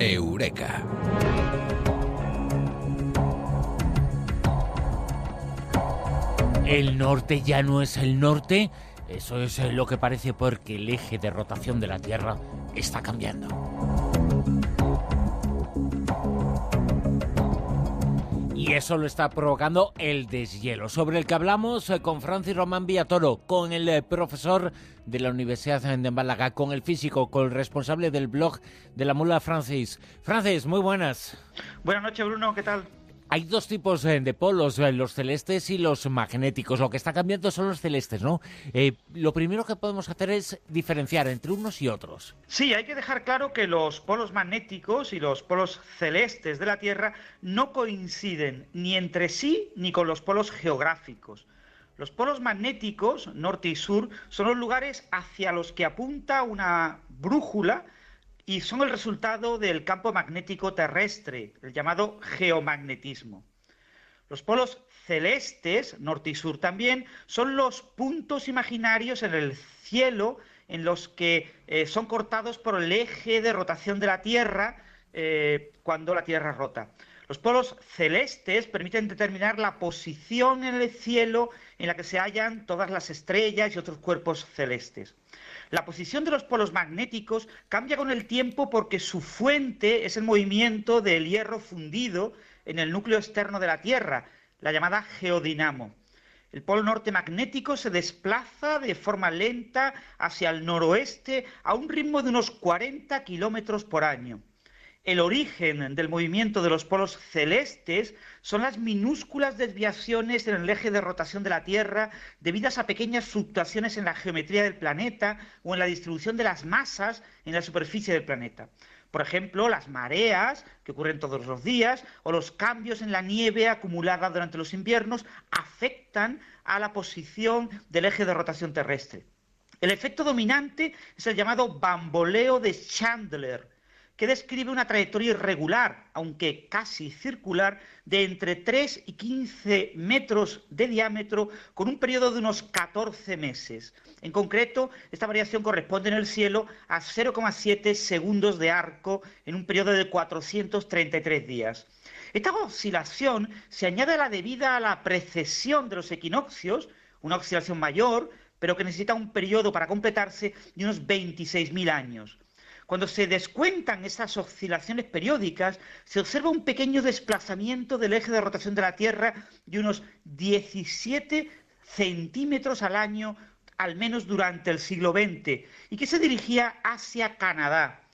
Eureka. El norte ya no es el norte. Eso es eh, lo que parece porque el eje de rotación de la Tierra está cambiando. Y eso lo está provocando el deshielo, sobre el que hablamos eh, con Francis Román Villatoro, con el eh, profesor de la Universidad de Málaga, con el físico, con el responsable del blog de la mula Francis. Francis, muy buenas. Buenas noches, Bruno, ¿qué tal? Hay dos tipos eh, de polos, eh, los celestes y los magnéticos. Lo que está cambiando son los celestes, ¿no? Eh, lo primero que podemos hacer es diferenciar entre unos y otros. Sí, hay que dejar claro que los polos magnéticos y los polos celestes de la Tierra no coinciden ni entre sí ni con los polos geográficos. Los polos magnéticos, norte y sur, son los lugares hacia los que apunta una brújula y son el resultado del campo magnético terrestre, el llamado geomagnetismo. Los polos celestes, norte y sur también, son los puntos imaginarios en el cielo en los que eh, son cortados por el eje de rotación de la Tierra eh, cuando la Tierra rota. Los polos celestes permiten determinar la posición en el cielo en la que se hallan todas las estrellas y otros cuerpos celestes. La posición de los polos magnéticos cambia con el tiempo porque su fuente es el movimiento del hierro fundido en el núcleo externo de la Tierra, la llamada geodinamo. El polo norte magnético se desplaza de forma lenta hacia el noroeste a un ritmo de unos 40 kilómetros por año. El origen del movimiento de los polos celestes son las minúsculas desviaciones en el eje de rotación de la Tierra debidas a pequeñas fluctuaciones en la geometría del planeta o en la distribución de las masas en la superficie del planeta. Por ejemplo, las mareas, que ocurren todos los días, o los cambios en la nieve acumulada durante los inviernos, afectan a la posición del eje de rotación terrestre. El efecto dominante es el llamado bamboleo de Chandler, que describe una trayectoria irregular, aunque casi circular, de entre 3 y 15 metros de diámetro con un periodo de unos 14 meses. En concreto, esta variación corresponde en el cielo a 0,7 segundos de arco en un periodo de 433 días. Esta oscilación se añade a la debida a la precesión de los equinoccios, una oscilación mayor, pero que necesita un periodo para completarse de unos 26.000 años. Cuando se descuentan esas oscilaciones periódicas, se observa un pequeño desplazamiento del eje de rotación de la Tierra de unos 17 centímetros al año, al menos durante el siglo XX, y que se dirigía hacia Canadá.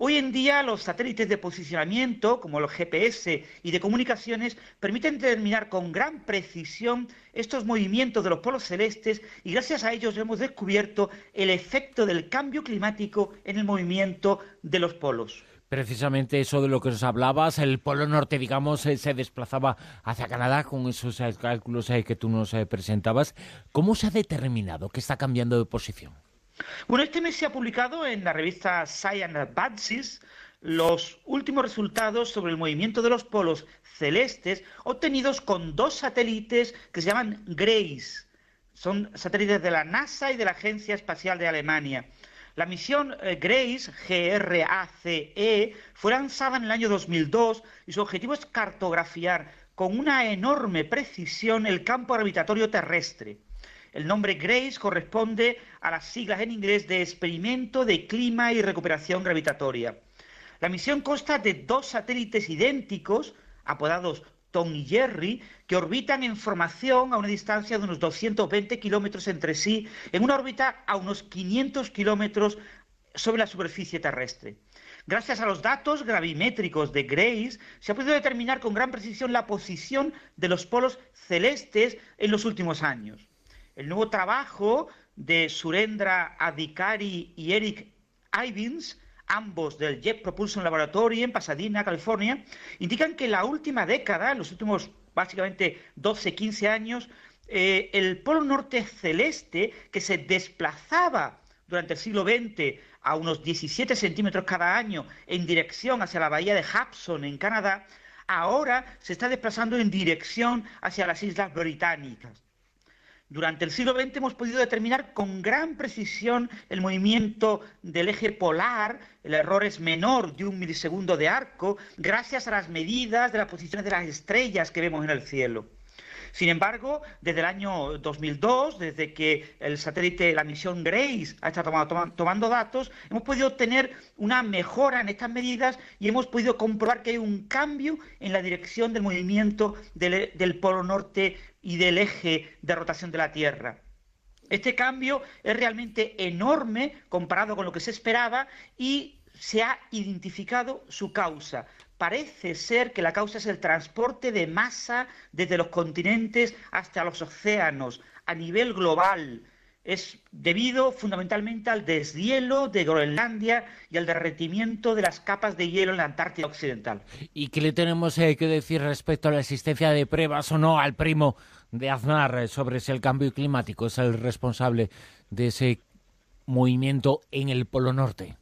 Hoy en día los satélites de posicionamiento, como los GPS y de comunicaciones, permiten determinar con gran precisión estos movimientos de los polos celestes y gracias a ellos hemos descubierto el efecto del cambio climático en el movimiento de los polos. Precisamente eso de lo que nos hablabas, el polo norte, digamos, eh, se desplazaba hacia Canadá con esos eh, cálculos eh, que tú nos presentabas. ¿Cómo se ha determinado que está cambiando de posición? Bueno, este mes se ha publicado en la revista Science Advances los últimos resultados sobre el movimiento de los polos celestes obtenidos con dos satélites que se llaman GRACE. Son satélites de la NASA y de la Agencia Espacial de Alemania. La misión eh, GRACE, G-R-A-C-E, fue lanzada en el año 2002 y su objetivo es cartografiar con una enorme precisión el campo gravitatorio terrestre. El nombre GRACE corresponde a las siglas en inglés de Experimento de Clima y Recuperación Gravitatoria. La misión consta de dos satélites idénticos, apodados Tom y Jerry, que orbitan en formación a una distancia de unos 220 kilómetros entre sí, en una órbita a unos 500 kilómetros sobre la superficie terrestre. Gracias a los datos gravimétricos de Grace, se ha podido determinar con gran precisión la posición de los polos celestes en los últimos años. El nuevo trabajo de Surendra Adhikari y Eric Ivins, ambos del Jet Propulsion Laboratory en Pasadena, California, indican que en la última década, en los últimos básicamente 12-15 años, eh, el polo norte celeste, que se desplazaba durante el siglo XX a unos 17 centímetros cada año en dirección hacia la bahía de Hudson en Canadá, ahora se está desplazando en dirección hacia las islas británicas. Durante el siglo XX hemos podido determinar con gran precisión el movimiento del eje polar, el error es menor de un milisegundo de arco, gracias a las medidas de las posiciones de las estrellas que vemos en el cielo. Sin embargo, desde el año 2002, desde que el satélite, la misión GRACE, ha estado tomando, datos, hemos podido obtener una mejora en estas medidas y hemos podido comprobar que hay un cambio en la dirección del movimiento del polo norte y del eje de rotación de la Tierra. Este cambio es realmente enorme comparado con lo que se esperaba y se ha identificado su causa parece ser que la causa es el transporte de masa desde los continentes hasta los océanos a nivel global. Es debido fundamentalmente al deshielo de Groenlandia y al derretimiento de las capas de hielo en la Antártida Occidental. ¿Y qué le tenemos eh, que decir respecto a la existencia de pruebas o no al primo de Aznar eh, sobre si el cambio climático es el responsable de ese movimiento en el Polo Norte?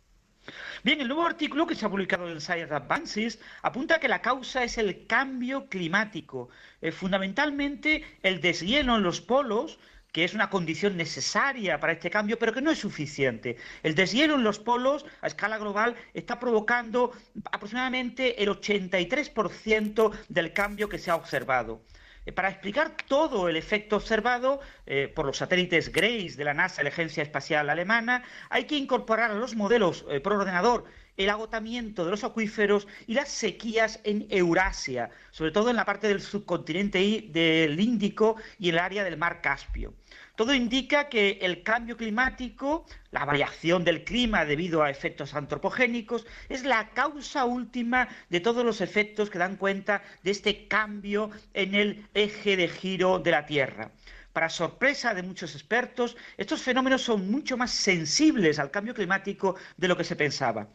Bien, el nuevo artículo que se ha publicado en Science Advances apunta que la causa es el cambio climático, eh, fundamentalmente el deshielo en los polos, que es una condición necesaria para este cambio, pero que no es suficiente. El deshielo en los polos a escala global está provocando aproximadamente el 83% del cambio que se ha observado. Eh, para explicar todo el efecto observado eh, por los satélites GRACE de la NASA, la Agencia Espacial Alemana, hay que incorporar los modelos eh, por ordenador el agotamiento de los acuíferos y las sequías en Eurasia, sobre todo en la parte del subcontinente del Índico y el área del mar Caspio. Todo indica que el cambio climático, la variación del clima debido a efectos antropogénicos, es la causa última de todos los efectos que dan cuenta de este cambio en el eje de giro de la Tierra. Para sorpresa de muchos expertos, estos fenómenos son mucho más sensibles al cambio climático de lo que se pensaba.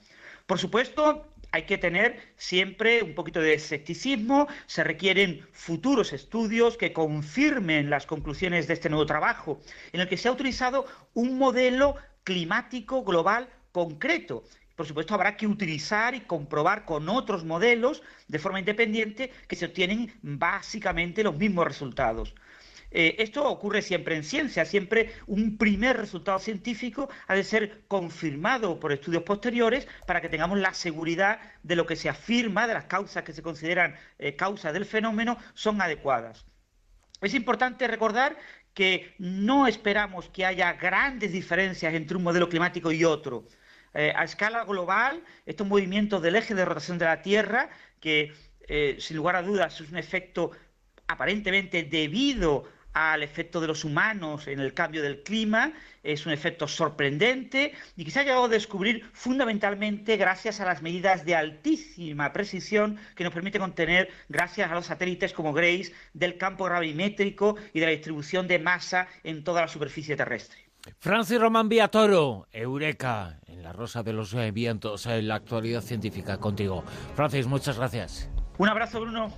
Por supuesto, hay que tener siempre un poquito de escepticismo, se requieren futuros estudios que confirmen las conclusiones de este nuevo trabajo, en el que se ha utilizado un modelo climático global concreto. Por supuesto, habrá que utilizar y comprobar con otros modelos de forma independiente que se obtienen básicamente los mismos resultados. Eh, esto ocurre siempre en ciencia, siempre un primer resultado científico ha de ser confirmado por estudios posteriores para que tengamos la seguridad de lo que se afirma, de las causas que se consideran eh, causas del fenómeno, son adecuadas. Es importante recordar que no esperamos que haya grandes diferencias entre un modelo climático y otro. Eh, a escala global, estos movimientos del eje de rotación de la Tierra, que sin lugar a dudas es un efecto aparentemente debido al efecto de los humanos en el cambio del clima, es un efecto sorprendente y que se ha llegado a descubrir fundamentalmente gracias a las medidas de altísima precisión que nos permite contener gracias a los satélites como GRACE del campo gravimétrico y de la distribución de masa en toda la superficie terrestre. Francis Román Villatoro, Eureka, en la Rosa de los Vientos, en la actualidad científica contigo. Francis, muchas gracias. Un abrazo, Bruno.